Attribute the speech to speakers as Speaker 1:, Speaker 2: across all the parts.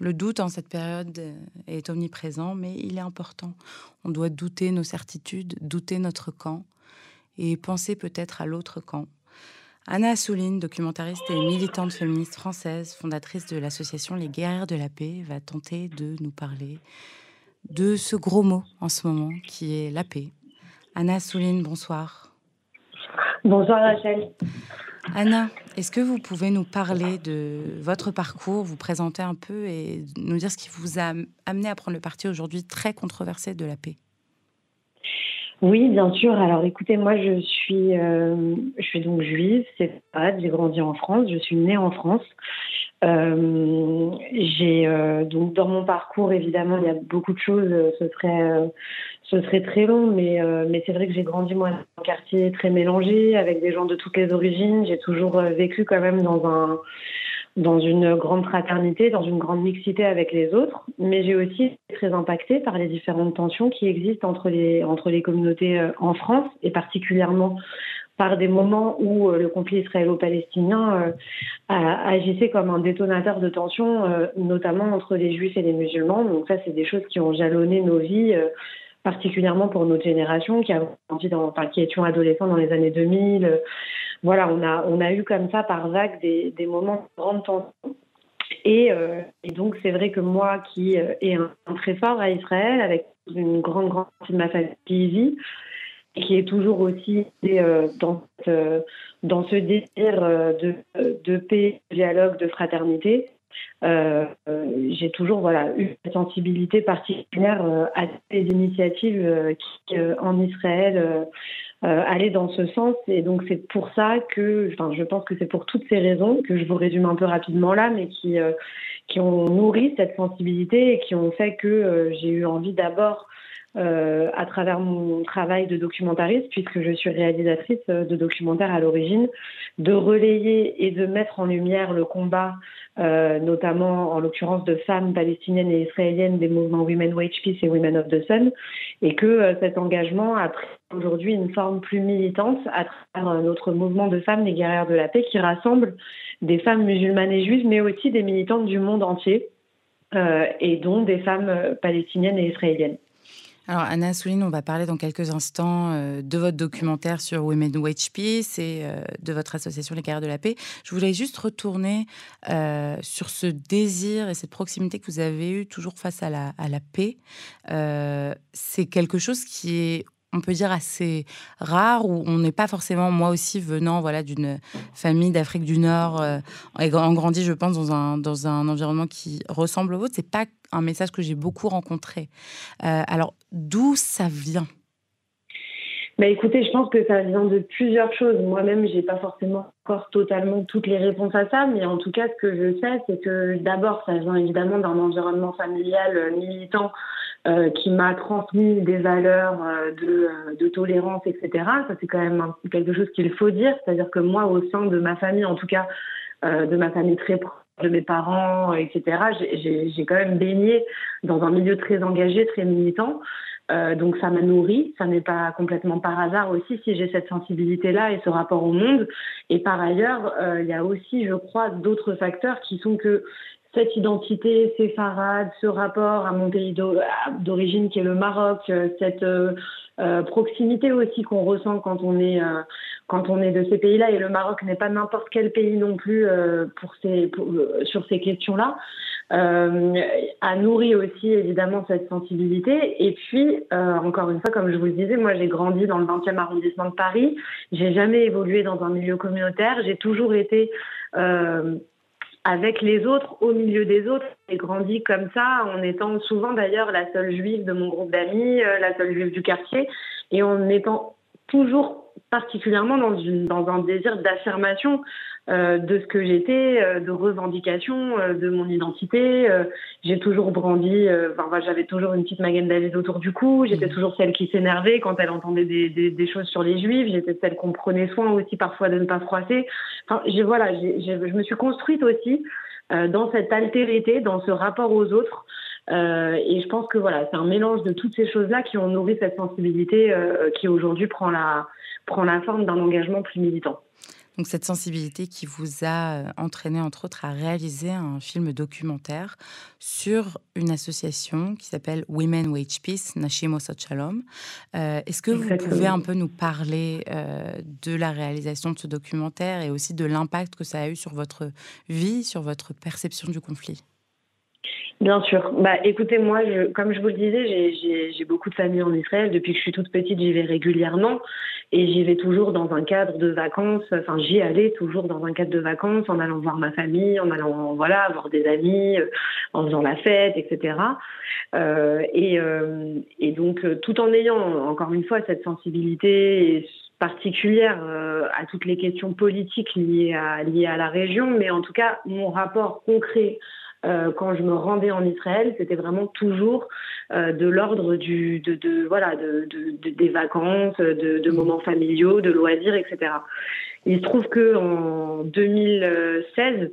Speaker 1: Le doute en cette période est omniprésent, mais il est important. On doit douter nos certitudes, douter notre camp et penser peut-être à l'autre camp. Anna Assouline, documentariste et militante féministe française, fondatrice de l'association Les Guerrières de la Paix, va tenter de nous parler de ce gros mot en ce moment qui est la paix. Anna Assouline, bonsoir.
Speaker 2: Bonsoir Rachel.
Speaker 1: Anna, est-ce que vous pouvez nous parler de votre parcours, vous présenter un peu et nous dire ce qui vous a amené à prendre le parti aujourd'hui très controversé de la paix?
Speaker 2: Oui, bien sûr. Alors écoutez, moi je suis, euh, je suis donc juive, c'est pas, j'ai grandi en France, je suis née en France. Euh, j'ai euh, donc dans mon parcours évidemment il y a beaucoup de choses, ce serait ce serait très long, mais mais c'est vrai que j'ai grandi moi dans un quartier très mélangé avec des gens de toutes les origines. J'ai toujours vécu quand même dans un dans une grande fraternité, dans une grande mixité avec les autres, mais j'ai aussi été très impactée par les différentes tensions qui existent entre les, entre les communautés euh, en France, et particulièrement par des moments où euh, le conflit israélo-palestinien euh, agissait comme un détonateur de tensions, notamment entre les juifs et les musulmans. Donc ça, c'est des choses qui ont jalonné nos vies particulièrement pour notre génération qui a dans, qui étions adolescents dans les années 2000, voilà, on a, on a eu comme ça par vague des, des moments de grande tension. Et, euh, donc, c'est vrai que moi, qui euh, ai un, très fort à Israël, avec une grande, grande partie de ma famille et qui est toujours aussi euh, dans, euh, dans ce désir euh, de, de paix, de dialogue, de fraternité, euh, j'ai toujours voilà eu une sensibilité particulière à ces initiatives qui en Israël aller dans ce sens. Et donc c'est pour ça que, enfin, je pense que c'est pour toutes ces raisons que je vous résume un peu rapidement là, mais qui qui ont nourri cette sensibilité et qui ont fait que j'ai eu envie d'abord euh, à travers mon travail de documentariste, puisque je suis réalisatrice euh, de documentaires à l'origine, de relayer et de mettre en lumière le combat, euh, notamment en l'occurrence de femmes palestiniennes et israéliennes des mouvements Women Wage Peace et Women of the Sun, et que euh, cet engagement a pris aujourd'hui une forme plus militante à travers notre mouvement de femmes, les guerrières de la paix, qui rassemble des femmes musulmanes et juives, mais aussi des militantes du monde entier, euh, et dont des femmes palestiniennes et israéliennes.
Speaker 1: Alors, Anna Souline, on va parler dans quelques instants euh, de votre documentaire sur Women Wage Peace et euh, de votre association Les Carrières de la Paix. Je voulais juste retourner euh, sur ce désir et cette proximité que vous avez eue toujours face à la, paix. C'est quelque chose qui est on peut dire assez rare où on n'est pas forcément moi aussi venant voilà d'une famille d'Afrique du Nord euh, en grandi je pense dans un dans un environnement qui ressemble au vôtre. C'est pas un message que j'ai beaucoup rencontré. Euh, alors d'où ça vient?
Speaker 2: Bah écoutez, je pense que ça vient de plusieurs choses. Moi-même, j'ai pas forcément encore totalement toutes les réponses à ça, mais en tout cas, ce que je sais, c'est que d'abord, ça vient évidemment d'un environnement familial euh, militant euh, qui m'a transmis des valeurs euh, de, euh, de, tolérance, etc. Ça, c'est quand même quelque chose qu'il faut dire. C'est-à-dire que moi, au sein de ma famille, en tout cas, euh, de ma famille très proche, de mes parents, etc., j'ai quand même baigné dans un milieu très engagé, très militant. Euh, donc ça m'a nourri, ça n'est pas complètement par hasard aussi si j'ai cette sensibilité-là et ce rapport au monde. Et par ailleurs, il y a aussi, je crois, d'autres facteurs qui sont que cette identité séfarade, ce rapport à mon pays d'origine qui est le Maroc, euh, cette euh, euh, proximité aussi qu'on ressent quand on est quand on est de ces pays-là. Et le Maroc n'est pas n'importe quel pays non plus pour ces sur ces questions-là. A nourri aussi évidemment cette sensibilité. Et puis encore une fois comme je vous le disais moi j'ai grandi dans le 20e arrondissement de Paris. J'ai jamais évolué dans un milieu communautaire. J'ai toujours été avec les autres, au milieu des autres. J'ai grandi comme ça, en étant souvent d'ailleurs la seule juive de mon groupe d'amis, euh, la seule juive du quartier, et en étant toujours particulièrement dans, une, dans un désir d'affirmation euh, de ce que j'étais, euh, de revendication euh, de mon identité. J'ai toujours brandi, enfin, j'avais toujours une petite David autour du cou. J'étais mmh. toujours celle qui s'énervait quand elle entendait des, des, des, choses sur les Juifs. J'étais celle qu'on prenait soin aussi parfois de ne pas froisser. Enfin, j'ai, voilà, j'ai, j'ai, je me suis construite aussi dans cette altérité, dans ce rapport aux autres. Euh, et je pense que voilà, c'est un mélange de toutes ces choses-là qui ont nourri cette sensibilité euh, qui aujourd'hui prend la, prend la forme d'un engagement plus militant.
Speaker 1: Donc cette sensibilité qui vous a euh, entraîné entre autres à réaliser un film documentaire sur une association qui s'appelle Women Wage Peace, Nashimo Sochalom. Euh, est-ce que vous pouvez un peu nous parler euh, de la réalisation de ce documentaire et aussi de l'impact que ça a eu sur votre vie, sur votre perception du conflit?
Speaker 2: Bien sûr. Bah, écoutez, moi, je, comme je vous le disais, j'ai beaucoup de familles en Israël. Depuis que je suis toute petite, j'y vais régulièrement et j'y vais toujours dans un cadre de vacances. Enfin, j'y allais toujours dans un cadre de vacances, en allant voir ma famille, en allant voilà voir des amis, euh, en faisant la fête, etc. Euh, et, euh, et, donc, euh, tout en ayant encore une fois cette sensibilité particulière euh, à toutes les questions politiques liées à, liées à la région, mais en tout cas, mon rapport concret euh, quand je me rendais en Israël, c'était vraiment toujours euh, de l'ordre du, de, voilà, de, de, des vacances, de, moments familiaux, de loisirs, etc. Il se trouve que en 2016,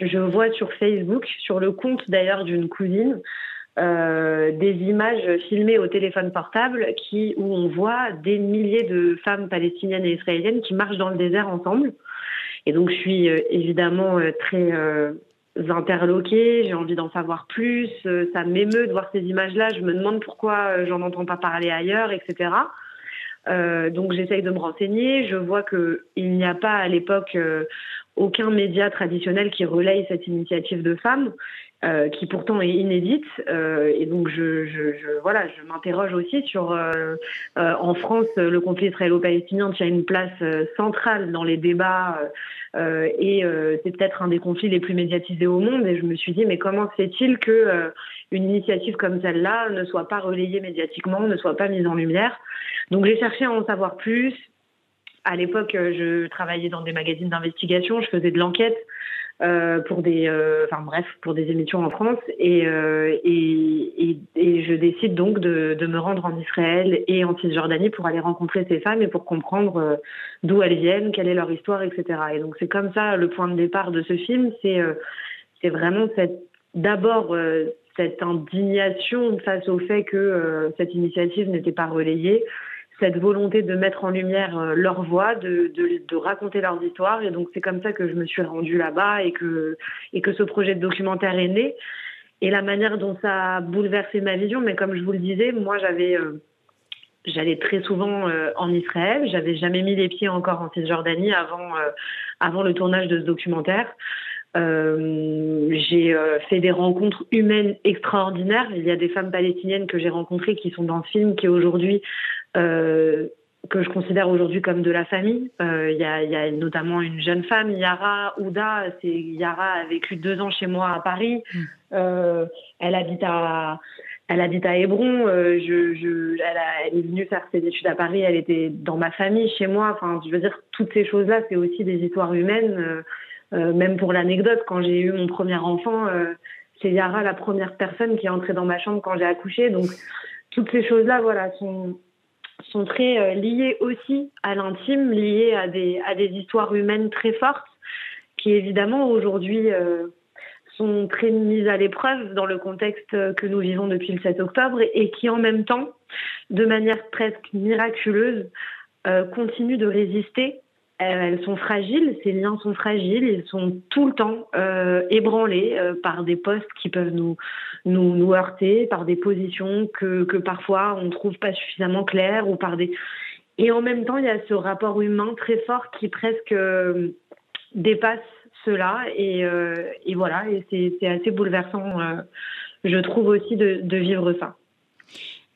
Speaker 2: je vois sur Facebook, sur le compte d'ailleurs d'une cousine, euh, des images filmées au téléphone portable qui, où on voit des milliers de femmes palestiniennes et israéliennes qui marchent dans le désert ensemble. Et donc je suis évidemment très interloquée, j'ai envie d'en savoir plus, euh, ça m'émeut de voir ces images-là, je me demande pourquoi euh, j'en entends pas parler ailleurs, etc. Euh, donc j'essaye de me renseigner, je vois qu'il n'y a pas à l'époque euh, aucun média traditionnel qui relaye cette initiative de femmes. Euh, qui pourtant est inédite. Euh, et donc, je, je, je voilà, je m'interroge aussi sur, euh, en France, le conflit israélo-palestinien tient une place centrale dans les débats et c'est peut-être un des conflits les plus médiatisés au monde. Et je me suis dit, mais comment se fait-il que une initiative comme celle-là ne soit pas relayée médiatiquement, ne soit pas mise en lumière? Donc, j'ai cherché à en savoir plus. À l'époque, je travaillais dans des magazines d'investigation, je faisais de l'enquête. Euh, pour des, euh, enfin bref, pour des émissions en France. Et, euh, et, et, je décide donc de, de, me rendre en Israël et en Cisjordanie pour aller rencontrer ces femmes et pour comprendre d'où elles viennent, quelle est leur histoire, etc. Et donc c'est comme ça le point de départ de ce film. C'est c'est vraiment cette d'abord cette indignation face au fait que cette initiative n'était pas relayée cette volonté de mettre en lumière euh, leur voix, de, de, raconter leurs histoires. Et donc c'est comme ça que je me suis rendue là-bas et que, et que ce projet de documentaire est né. Et la manière dont ça a bouleversé ma vision, mais comme je vous le disais, moi j'avais... Euh, J'allais très souvent euh, en Israël. J'avais jamais mis les pieds encore en Cisjordanie avant, avant le tournage de ce documentaire. J'ai fait des rencontres humaines extraordinaires. Il y a des femmes palestiniennes que j'ai rencontrées qui sont dans le film, qui aujourd'hui que je considère aujourd'hui comme de la famille. Euh, il y, a, y, a, notamment une jeune femme, Yara Ouda. C'est Yara a vécu deux ans chez moi à Paris. Mm. Euh, elle habite à elle habite à Hébron. Euh, je, je, elle, a, elle, est venue faire ses études à Paris. Elle était dans ma famille, chez moi. Enfin, je veux dire, toutes ces choses-là, c'est aussi des histoires humaines. Euh, même pour l'anecdote, quand j'ai eu mon premier enfant, euh, c'est Yara la première personne qui est entrée dans ma chambre quand j'ai accouché. Donc toutes ces choses-là, voilà, sont sont très euh, liées aussi à l'intime, liées à des à des histoires humaines très fortes, qui évidemment aujourd'hui sont très mises à l'épreuve dans le contexte que nous vivons depuis le 7 octobre et, qui en même temps, de manière presque miraculeuse, continuent de résister elles sont fragiles, ces liens sont fragiles, ils sont tout le temps euh, ébranlés euh, par des postes qui peuvent nous, nous, nous heurter, par des positions que, que parfois on ne trouve pas suffisamment claires ou par des... Et en même temps, il y a ce rapport humain très fort qui presque euh, dépasse cela et, euh, et voilà, et c'est assez bouleversant, euh, je trouve aussi, de, de vivre ça.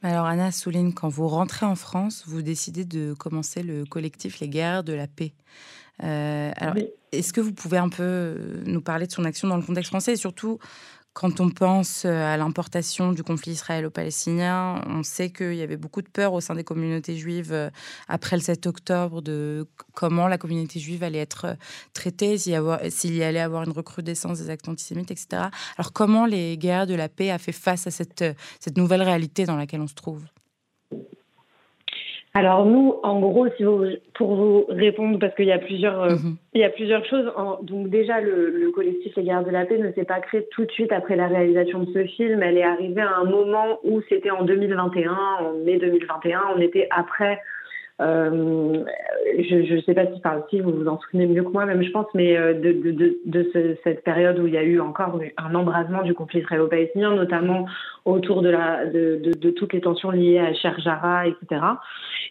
Speaker 1: Alors Anna souligne, quand vous rentrez en France, vous décidez de commencer le collectif Les Guerres de la Paix. Euh, alors, oui. est-ce que vous pouvez un peu nous parler de son action dans le contexte français et surtout quand on pense euh, à l'importation du conflit israélo-palestinien, on sait qu'il y avait beaucoup de peur au sein des communautés juives euh, après le 7 octobre de comment la communauté juive allait être euh, traitée, s'il y, allait avoir une recrudescence des actes antisémites, etc. Alors comment les guerres de la paix a fait face à cette, cette nouvelle réalité dans laquelle on se trouve?
Speaker 2: Alors nous, en gros, si vous, pour vous répondre, parce qu'il y a plusieurs, mm -hmm. il y a plusieurs choses. En, donc déjà, le, le, collectif Les Gardes de la Paix ne s'est pas créé tout de suite après la réalisation de ce film. Elle est arrivée à un moment où c'était en 2021, en mai 2021. On était après euh, je ne sais pas si, par si vous vous en souvenez mieux que moi, même je pense, mais euh, de, de, de, cette période où il y a eu encore un embrasement du conflit israélo-palestinien, notamment autour de, la, de, de, toutes les tensions liées à Cher Jara, etc.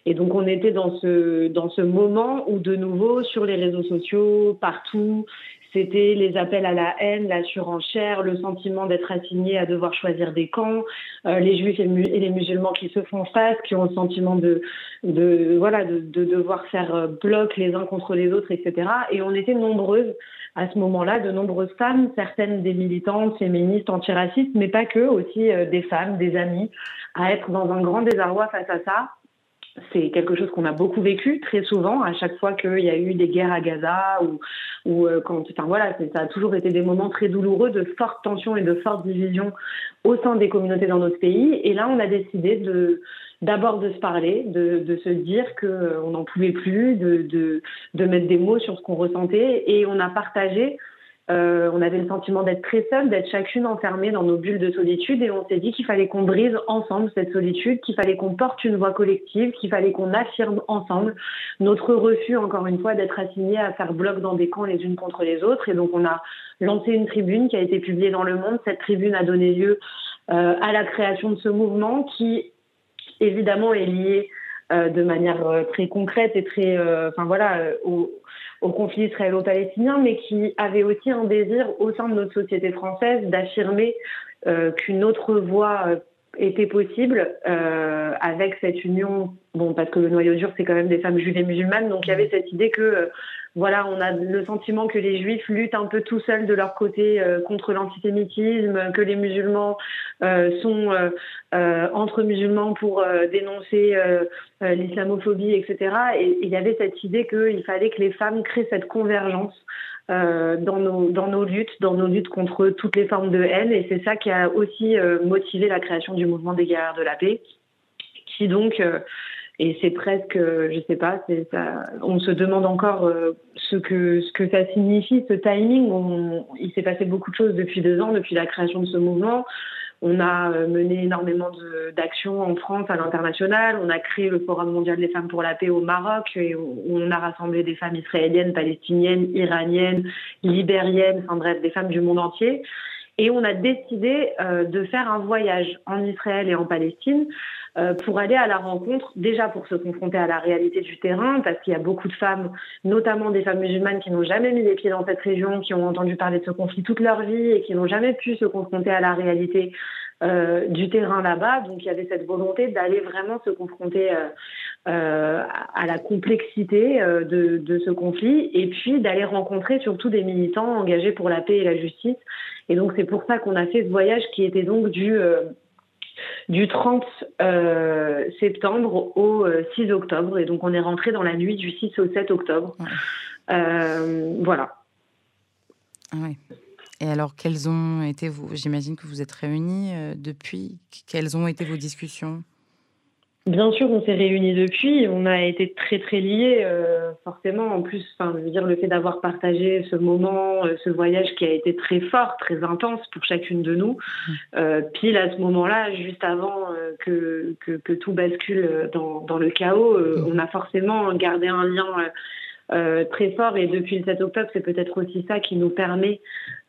Speaker 2: Et donc on était dans ce, dans ce moment où de nouveau sur les réseaux sociaux, partout, c'était les appels à la haine, la surenchère, le sentiment d'être assigné à devoir choisir des camps, euh, les juifs et, les musulmans qui se font face, qui ont le sentiment de, de voilà, de, de, devoir faire euh, bloc les uns contre les autres, etc. Et on était nombreuses à ce moment-là, de nombreuses femmes, certaines des militantes féministes antiracistes, mais pas que, aussi euh, des femmes, des amis, à être dans un grand désarroi face à ça c'est quelque chose qu'on a beaucoup vécu très souvent à chaque fois qu'il y a eu des guerres à Gaza ou, euh, quand enfin voilà ça a toujours été des moments très douloureux de fortes tensions et de fortes divisions au sein des communautés dans notre pays. Et là on a décidé d'abord de se parler de, se dire que euh, n'en pouvait plus de mettre des mots sur ce qu'on ressentait. Et on a partagé euh, on avait le sentiment d'être très seul, d'être chacune enfermée dans nos bulles de solitude et on s'est dit qu'il fallait qu'on brise ensemble cette solitude, qu'il fallait qu'on porte une voix collective, qu'il fallait qu'on affirme ensemble notre refus, encore une fois, d'être assigné à faire bloc dans des camps les unes contre les autres. Et donc on a lancé une tribune qui a été publiée dans Le Monde. Cette tribune a donné lieu euh, à la création de ce mouvement qui, évidemment, est lié de manière très concrète et très, enfin voilà, au conflit israélo-palestinien, mais qui avait aussi un désir au sein de notre société française d'affirmer euh, qu'une autre voie euh, était possible euh, avec cette union, bon, parce que le noyau dur, c'est quand même des femmes juives et musulmanes, donc il y avait cette idée que, euh, voilà, on a le sentiment que les juifs luttent un peu tout seuls de leur côté euh, contre l'antisémitisme, que les musulmans sont entre musulmans pour dénoncer l'islamophobie, etc. Et il y avait cette idée qu'il fallait que les femmes créent cette convergence euh, dans, nos, dans nos luttes, dans nos luttes contre toutes les formes de haine. Et c'est ça qui a aussi euh, motivé la création du mouvement des guerrières de la paix, qui donc, euh, et c'est presque, je sais pas, ça, on se demande encore ce, que, ce que ça signifie, ce timing. On, il s'est passé beaucoup de choses depuis deux ans, depuis la création de ce mouvement. On a euh, mené énormément d'actions en France, à l'international. On a créé le Forum mondial des femmes pour la paix au Maroc et on a rassemblé des femmes israéliennes, palestiniennes, iraniennes, libériennes, enfin bref, des femmes du monde entier. Et on a décidé euh, de faire un voyage en Israël et en Palestine pour aller à la rencontre, déjà pour se confronter à la réalité du terrain, parce qu'il y a beaucoup de femmes, notamment des femmes musulmanes, qui n'ont jamais mis les pieds dans cette région, qui ont entendu parler de ce conflit toute leur vie et qui n'ont jamais pu se confronter à la réalité euh, du terrain là-bas. Donc il y avait cette volonté d'aller vraiment se confronter euh, à la complexité de, de, ce conflit et puis d'aller rencontrer surtout des militants engagés pour la paix et la justice. Et donc c'est pour ça qu'on a fait ce voyage qui était donc du du 30 euh, septembre au 6 euh, octobre. Et donc, on est rentré dans la nuit du 6 au 7 octobre. Euh, voilà.
Speaker 1: Et alors, quelles ont été vos... J'imagine que vous êtes réunis depuis. Quelles ont été vos discussions?
Speaker 2: Bien sûr, on s'est réunis depuis. On a été très très liés, euh, forcément. En plus, enfin, je veux dire, le fait d'avoir partagé ce moment, euh, ce voyage qui a été très fort, très intense pour chacune de nous. Mmh. Euh, pile à ce moment-là, juste avant que, que, tout bascule dans, dans le chaos, mmh. on a forcément gardé un lien euh, très fort. Et depuis le 7 octobre, c'est peut-être aussi ça qui nous permet,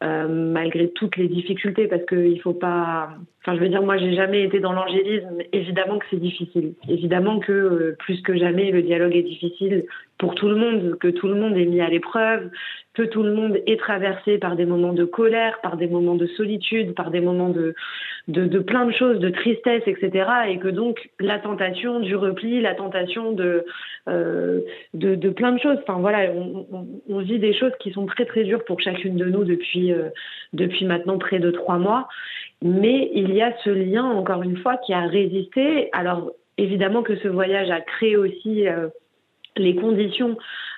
Speaker 2: euh, malgré toutes les difficultés, parce qu'il faut pas. Enfin, je veux dire, moi, j'ai jamais été dans l'angélisme. Évidemment que c'est difficile. Évidemment que euh, plus que jamais, le dialogue est difficile pour tout le monde, que tout le monde est mis à l'épreuve, que tout le monde est traversé par des moments de colère, par des moments de solitude, par des moments de, de, de plein de choses, de tristesse, etc. Et que donc la tentation du repli, la tentation de, euh, de, de, plein de choses. Enfin voilà, on, on, on, vit des choses qui sont très très dures pour chacune de nous depuis, euh, depuis maintenant près de trois mois. Mais il y a ce lien, encore une fois, qui a résisté. Alors évidemment que ce voyage a créé aussi... Euh, les conditions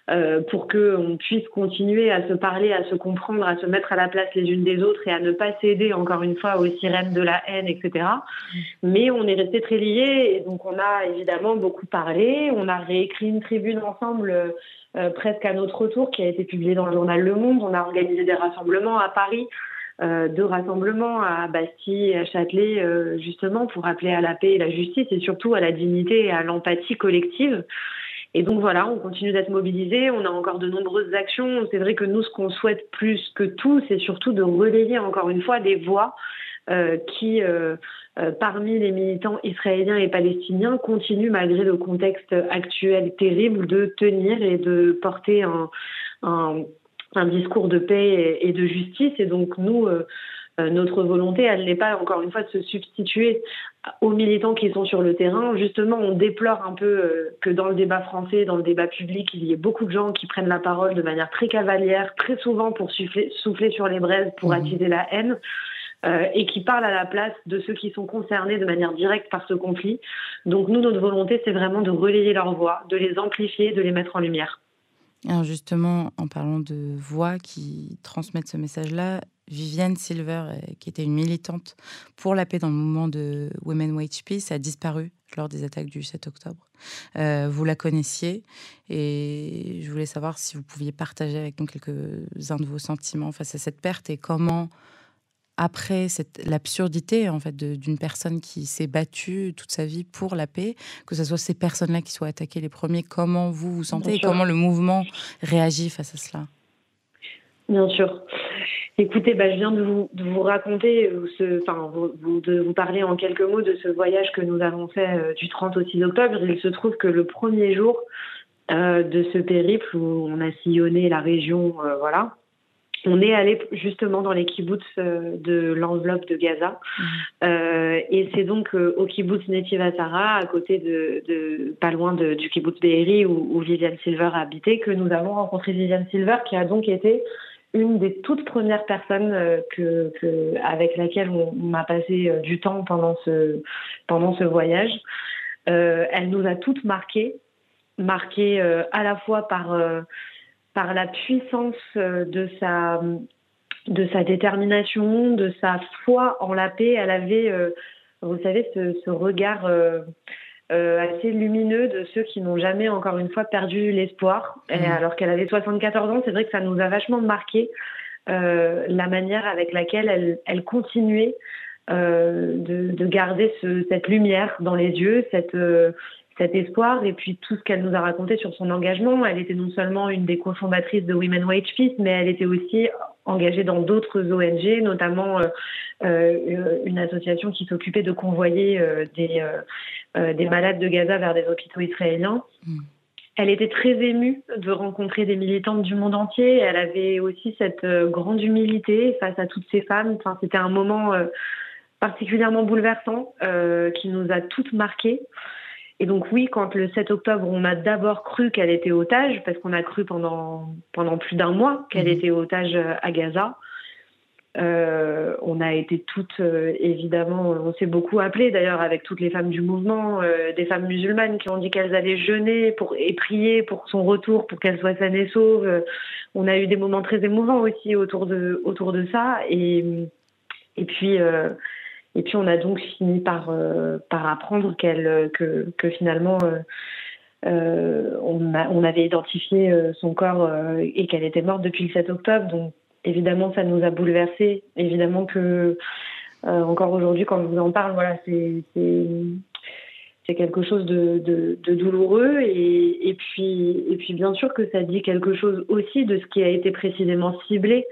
Speaker 2: euh, pour qu'on puisse continuer à se parler, à se comprendre, à se mettre à la place les unes des autres et à ne pas céder encore une fois aux sirènes de la haine, etc. Mais on est resté très liés et donc on a évidemment beaucoup parlé. On a réécrit une tribune ensemble euh, presque à notre retour qui a été publiée dans le journal Le Monde. On a organisé des rassemblements à Paris. Euh, deux rassemblements à Bastille et à Châtelet, euh, justement pour appeler à la paix et la justice et surtout à la dignité et à l'empathie collective. Et donc voilà, on continue d'être mobilisés, on a encore de nombreuses actions. C'est vrai que nous, ce qu'on souhaite plus que tout, c'est surtout de relayer encore une fois des voix euh, qui, euh, euh, parmi les militants israéliens et palestiniens, continuent, malgré le contexte actuel terrible, de tenir et de porter un, un, un discours de paix et, de justice. Et donc nous, notre volonté, elle n'est pas encore une fois de se substituer aux militants qui sont sur le terrain. Justement, on déplore un peu que dans le débat français, dans le débat public, il y ait beaucoup de gens qui prennent la parole de manière très cavalière, très souvent pour souffler, souffler sur les braises, pour mmh. attiser la haine. Euh, et qui parlent à la place de ceux qui sont concernés de manière directe par ce conflit. Donc nous, notre volonté, c'est vraiment de relayer leur voix, de les amplifier, de les mettre en lumière.
Speaker 1: Alors justement, en parlant de voix qui transmettent ce message-là, Viviane Silver, euh, qui était une militante pour la paix dans le mouvement de Women Wage Peace, a disparu lors des attaques du 7 octobre. Euh, vous la connaissiez et je voulais savoir si vous pouviez partager avec nous quelques-uns de vos sentiments face à cette perte et comment après l'absurdité en fait d'une personne qui s'est battue toute sa vie pour la paix, que ce soit ces personnes-là qui soient attaquées les premiers, comment vous vous sentez et comment le mouvement réagit face à cela?
Speaker 2: Bien sûr. Écoutez, bah, je viens de vous, de vous raconter, euh, ce, enfin, vous, de vous parler en quelques mots de ce voyage que nous avons fait euh, du 30 au 6 octobre. Il se trouve que le premier jour euh, de ce périple où on a sillonné la région, voilà, on est allé justement dans les kibbutz de l'enveloppe de Gaza. Mmh. Euh, et c'est donc euh, au kibbutz Netiv à côté de, de, pas loin de, du kibbutz Be'eri, où, où Viviane Silver a habité, que nous avons rencontré Viviane Silver, qui a donc été une des toutes premières personnes que, que avec laquelle on, on, a passé du temps pendant ce, pendant ce voyage. elle nous a toutes marquées, marquées à la fois par par la puissance euh, de sa, de sa détermination, de sa foi en la paix. Elle avait, euh, vous savez, ce, regard euh, assez lumineux de ceux qui n'ont jamais, encore une fois, perdu l'espoir. Mmh. Alors qu'elle avait 74 ans, c'est vrai que ça nous a vachement marqué la manière avec laquelle elle, elle continuait de, de, garder ce, cette lumière dans les yeux, cette cet espoir et puis tout ce qu'elle nous a raconté sur son engagement. Elle était non seulement une des cofondatrices de Women Wage Peace, mais elle était aussi engagée dans d'autres ONG, notamment euh, euh, une association qui s'occupait de convoyer euh, des, des malades de Gaza vers des hôpitaux israéliens. Mm. Elle était très émue de rencontrer des militantes du monde entier. Elle avait aussi cette grande humilité face à toutes ces femmes. Enfin, c'était un moment particulièrement bouleversant qui nous a toutes marquées. Et donc oui, quand le 7 octobre, on a d'abord cru qu'elle était otage, parce qu'on a cru pendant, pendant plus d'un mois qu'elle mhm. était otage euh, à Gaza. Euh, on a été toutes, euh, évidemment, on s'est beaucoup appelé d'ailleurs avec toutes les femmes du mouvement, des femmes musulmanes qui ont dit qu'elles allaient jeûner pour, et prier pour son retour, pour qu'elle soit saine et sauve. on a eu des moments très émouvants aussi autour de, autour de ça. Et, et puis, et puis on a donc fini par, euh, par apprendre qu'elle, que, finalement euh, euh on, avait identifié euh, son corps et qu'elle était morte depuis le 7 octobre. Donc évidemment ça nous a bouleversés. Évidemment que encore aujourd'hui quand je vous en parle, voilà, c'est quelque chose de, de, de douloureux et, et, puis, et puis bien sûr que ça dit quelque chose aussi de ce qui a été précisément ciblé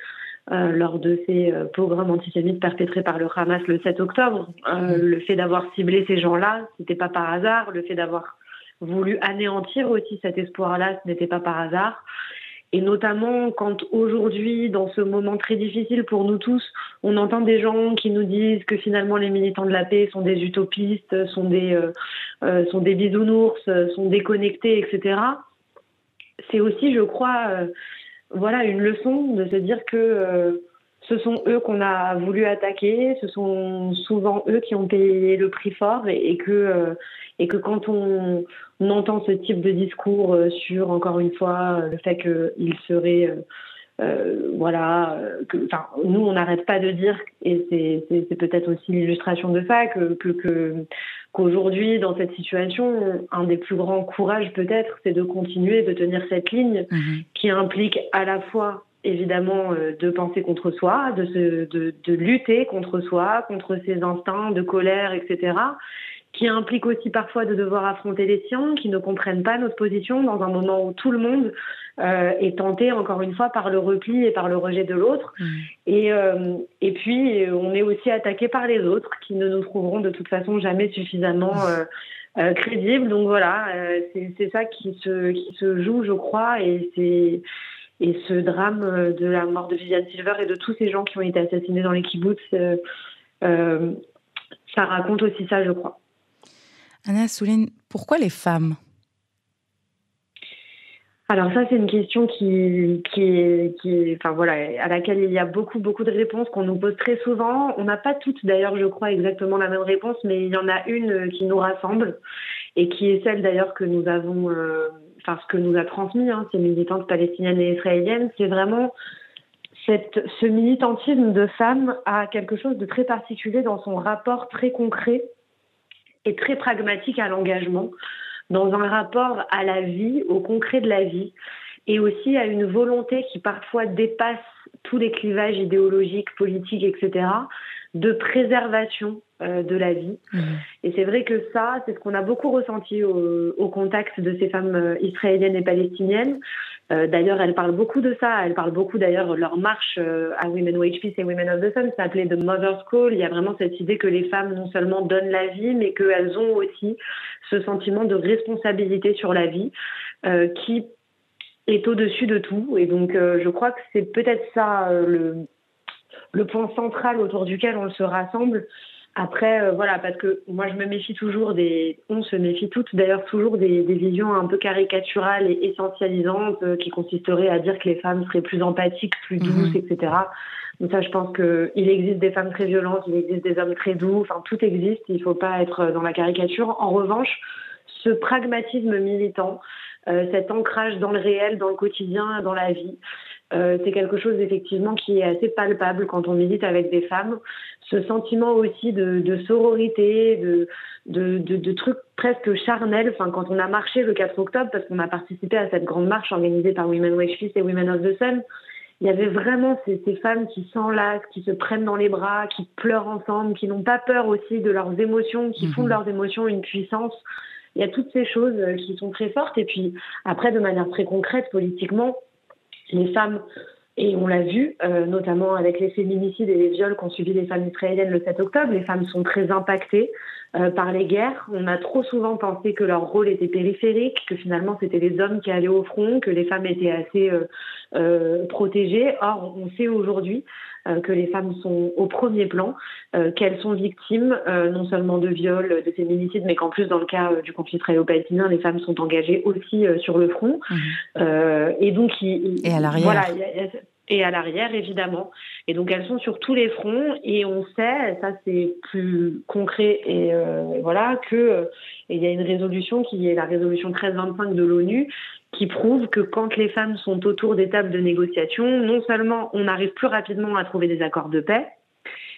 Speaker 2: euh, lors de ces euh, pogroms antisémites perpétrés par le Hamas le 7 octobre. Euh, mm. le fait d'avoir ciblé ces gens-là, ce n'était pas par hasard. Le fait d'avoir voulu anéantir aussi cet espoir-là, ce n'était pas par hasard. Et notamment quand aujourd'hui, dans ce moment très difficile pour nous tous, on entend des gens qui nous disent que finalement les militants de la paix sont des utopistes, sont des, euh, sont des bisounours, sont déconnectés, etc. C'est aussi, je crois, voilà une leçon de se dire que euh, ce sont eux qu'on a voulu attaquer, ce sont souvent eux qui ont payé le prix fort et, que euh, et que quand on, entend ce type de discours euh, sur encore une fois le fait qu'il serait euh, voilà, que, nous on n'arrête pas de dire, et c'est peut-être aussi l'illustration de ça, que qu'aujourd'hui dans cette situation, un des plus grands courages peut-être, c'est de continuer de tenir cette ligne mhm. qui implique à la fois évidemment euh, de penser contre soi, de, se, de, de lutter contre soi, contre ses instincts de colère, etc qui implique aussi parfois de devoir affronter les siens, qui ne comprennent pas notre position dans un moment où tout le monde euh, est tenté, encore une fois, par le repli et par le rejet de l'autre. Mmh. Et, euh, et puis, on est aussi attaqué par les autres, qui ne nous trouveront de toute façon jamais suffisamment euh, crédibles. Donc voilà, c'est ça qui se, qui se joue, je crois, et c'est et ce drame de la mort de Viviane Silver et de tous ces gens qui ont été assassinés dans les kibbutz, ça raconte aussi ça, je crois.
Speaker 1: Anna souligne pourquoi les femmes?
Speaker 2: Alors ça, c'est une question qui, qui, enfin voilà, à laquelle il y a beaucoup, beaucoup de réponses qu'on nous pose très souvent. On n'a pas toutes, d'ailleurs, je crois, exactement la même réponse, mais il y en a une qui nous rassemble et qui est celle, d'ailleurs, que nous avons, euh, enfin ce que nous a transmis hein, ces militantes palestiniennes et israéliennes, c'est vraiment cette, ce militantisme de femmes a quelque chose de très particulier dans son rapport très concret très pragmatique à l'engagement, dans un rapport à la vie, au concret de la vie, et aussi à une volonté qui parfois dépasse tous les clivages idéologiques, politiques, etc., de préservation de la vie. Mmh. Et c'est vrai que ça, c'est ce qu'on a beaucoup ressenti au, au, contact de ces femmes euh, israéliennes et palestiniennes. Euh, d'ailleurs, elles parlent beaucoup de ça. Elles parlent beaucoup, d'ailleurs, leur marche euh, à Women Wage Peace et Women of the Sun s'appelait The Mother's Call. Il y a vraiment cette idée que les femmes non seulement donnent la vie, mais qu'elles ont aussi ce sentiment de responsabilité sur la vie euh, qui est au-dessus de tout. Et donc, je crois que c'est peut-être ça le, le point central autour duquel on se rassemble. Après, euh, voilà, parce que moi, je me méfie toujours des. On se méfie toutes, d'ailleurs, toujours des, visions un peu caricaturales et essentialisantes euh, qui consisteraient à dire que les femmes seraient plus empathiques, plus douces, mhm. etc. Donc, ça, je pense qu'il existe des femmes très violentes, il existe des hommes très doux, enfin, tout existe, il ne faut pas être dans la caricature. En revanche, ce pragmatisme militant, euh, cet ancrage dans le réel, dans le quotidien, dans la vie, euh, c'est quelque chose effectivement qui est assez palpable quand on milite avec des femmes. Ce sentiment aussi de, de sororité, de, de, de, de, trucs presque charnels. Enfin, quand on a marché le 4 octobre, parce qu'on a participé à cette grande marche organisée par Women Wage Peace et Women of the Sun, il y avait vraiment ces, ces femmes qui s'enlacent, qui se prennent dans les bras, qui pleurent ensemble, qui n'ont pas peur aussi de leurs émotions, qui font de mhm. leurs émotions une puissance. Il y a toutes ces choses qui sont très fortes. Et puis après, de manière très concrète, politiquement, les femmes, et on l'a vu, euh, notamment avec les féminicides et les viols qu'ont subi les femmes israéliennes le 7 octobre, les femmes sont très impactées euh, par les guerres. On a trop souvent pensé que leur rôle était périphérique, que finalement c'était les hommes qui allaient au front, que les femmes étaient assez euh, protégées. Or, on sait aujourd'hui euh, que les femmes sont au premier plan, euh, qu'elles sont victimes euh, non seulement de viols, de féminicides, mais qu'en plus, dans le cas du conflit israélo-palestinien, les femmes sont engagées aussi sur le front.
Speaker 1: Mmh. et donc, il,
Speaker 2: et à l'arrière. et à l'arrière, évidemment. Et donc, elles sont sur tous les fronts et on sait, ça c'est plus concret, et voilà, que il y a une résolution qui est la résolution 1325 de l'ONU qui prouve que quand les femmes sont autour des tables de négociation, non seulement on arrive plus rapidement à trouver des accords de paix,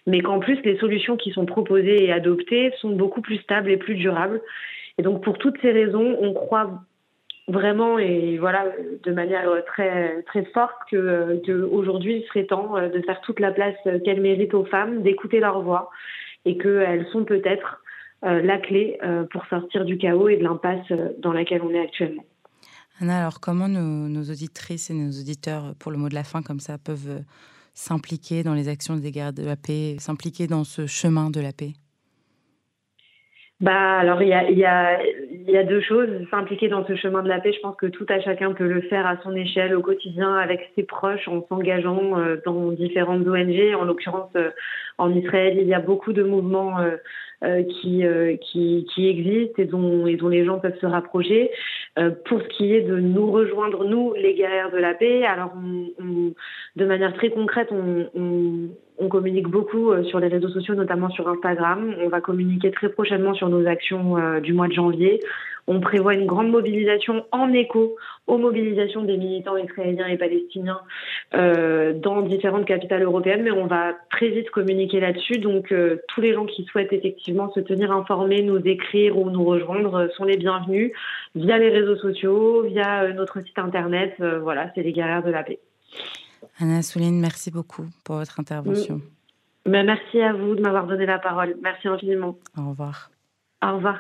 Speaker 2: mais qu'en plus les solutions qui sont proposées et adoptées sont beaucoup plus stables et plus durables. Et donc pour toutes ces raisons, on croit vraiment et voilà de manière très très forte que, que aujourd'hui il serait temps de faire toute la place qu'elles méritent aux femmes, d'écouter leur voix et qu'elles sont peut-être euh, la clé euh, pour sortir du chaos et de l'impasse dans laquelle on est actuellement.
Speaker 1: Anna, alors comment nos, auditrices et nos auditeurs, pour le mot de la fin comme ça, peuvent euh, s'impliquer dans les actions des guerres de la paix, s'impliquer dans ce chemin de la paix?
Speaker 2: Bah, alors il y a, deux choses. S'impliquer dans ce chemin de la paix, je pense que tout à chacun peut le faire à son échelle, au quotidien, avec ses proches, en s'engageant euh, dans différentes ONG. En l'occurrence, euh, en Israël, il y a beaucoup de mouvements euh, qui, euh, existent et dont les gens peuvent se rapprocher. Euh, pour ce qui est de nous rejoindre, nous, les guerrières de la paix, alors on, de manière très concrète, on, communique beaucoup sur les réseaux sociaux, notamment sur Instagram. On va communiquer très prochainement sur nos actions du mois de janvier. On prévoit une grande mobilisation en écho aux mobilisations des militants israéliens et palestiniens euh, dans différentes capitales européennes, mais on va très vite communiquer là-dessus. Donc euh, tous les gens qui souhaitent effectivement se tenir informés, nous écrire ou nous rejoindre sont les bienvenus via les réseaux sociaux, via euh, notre site internet. voilà, c'est les guerrières de la paix.
Speaker 1: Anna Souline, merci beaucoup pour votre intervention.
Speaker 2: Mm. Ben, merci à vous de m'avoir donné la parole. Merci infiniment.
Speaker 1: Au revoir.
Speaker 2: Au revoir.